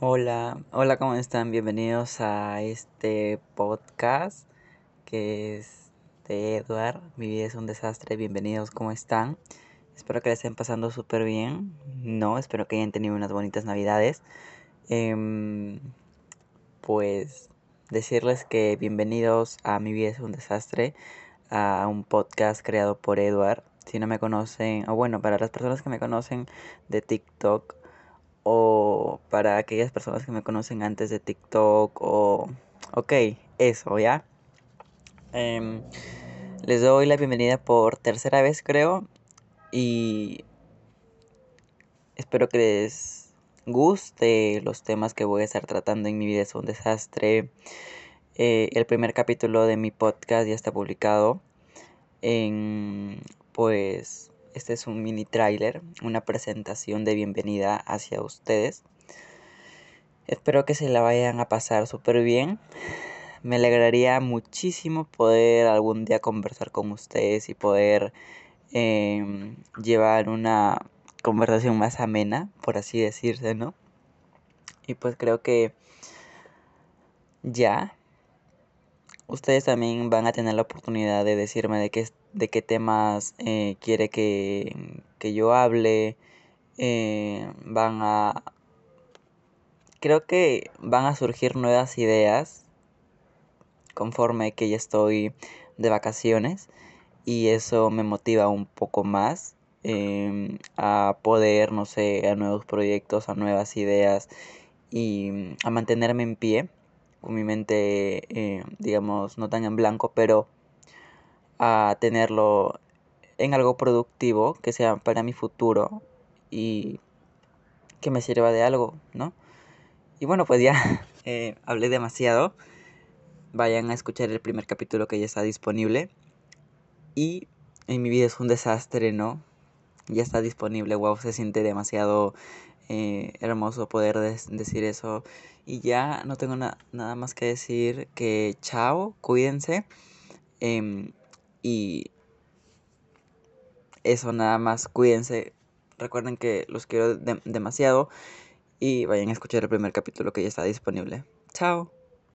Hola, hola, ¿cómo están? Bienvenidos a este podcast que es de Edward. Mi vida es un desastre. Bienvenidos, ¿cómo están? Espero que les estén pasando súper bien. No, espero que hayan tenido unas bonitas navidades. Em, pues decirles que bienvenidos a Mi vida es un desastre, a un podcast creado por Edward. Si no me conocen, o bueno, para las personas que me conocen de TikTok, o para aquellas personas que me conocen antes de TikTok o... Ok, eso, ¿ya? Em, les doy la bienvenida por tercera vez, creo. Y espero que les guste los temas que voy a estar tratando en mi vida. Es un desastre. Eh, el primer capítulo de mi podcast ya está publicado. En, pues este es un mini trailer, una presentación de bienvenida hacia ustedes. Espero que se la vayan a pasar súper bien. Me alegraría muchísimo poder algún día conversar con ustedes y poder em, llevar una conversación más amena, por así decirse, ¿no? Y pues creo que ya ustedes también van a tener la oportunidad de decirme de qué, de qué temas eh, quiere que, yo hable. Eh, van a... Creo que van a surgir nuevas ideas conforme que ya estoy de vacaciones y eso me motiva un poco más em, a poder, no sé, a nuevos proyectos, a nuevas ideas y a mantenerme en pie con mi mente, eh, digamos, no tan en blanco, pero a tenerlo en algo productivo que sea para mi futuro y que me sirva de algo, ¿no? Y bueno, pues ya eh, hablé demasiado. Vayan a escuchar el primer capítulo que ya está disponible. Y en mi vida es un desastre, ¿no? Ya está disponible, wow, se siente demasiado eh, hermoso poder decir eso. Y ya no tengo nada más que decir que chao, cuídense. Em, y eso nada más, cuídense. Recuerden que los quiero demasiado. Y vayan a escuchar el primer capítulo que ya está disponible. Chao.